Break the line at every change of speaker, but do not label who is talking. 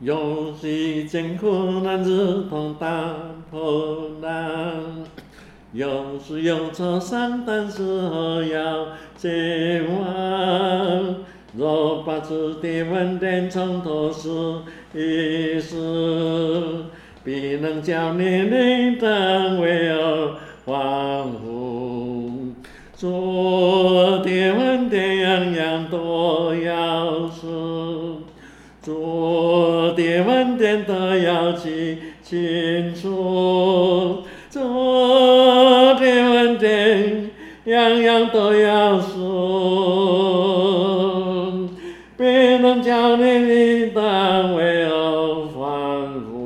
有时艰苦难如同大波浪，有时有愁伤胆时候要绝望。若把主的恩典从头数一数，必能叫你灵灯为我欢呼。主的恩典样样都要数，主的问点都要记清楚，我的问点样样都要说，别能叫你的单位我欢呼。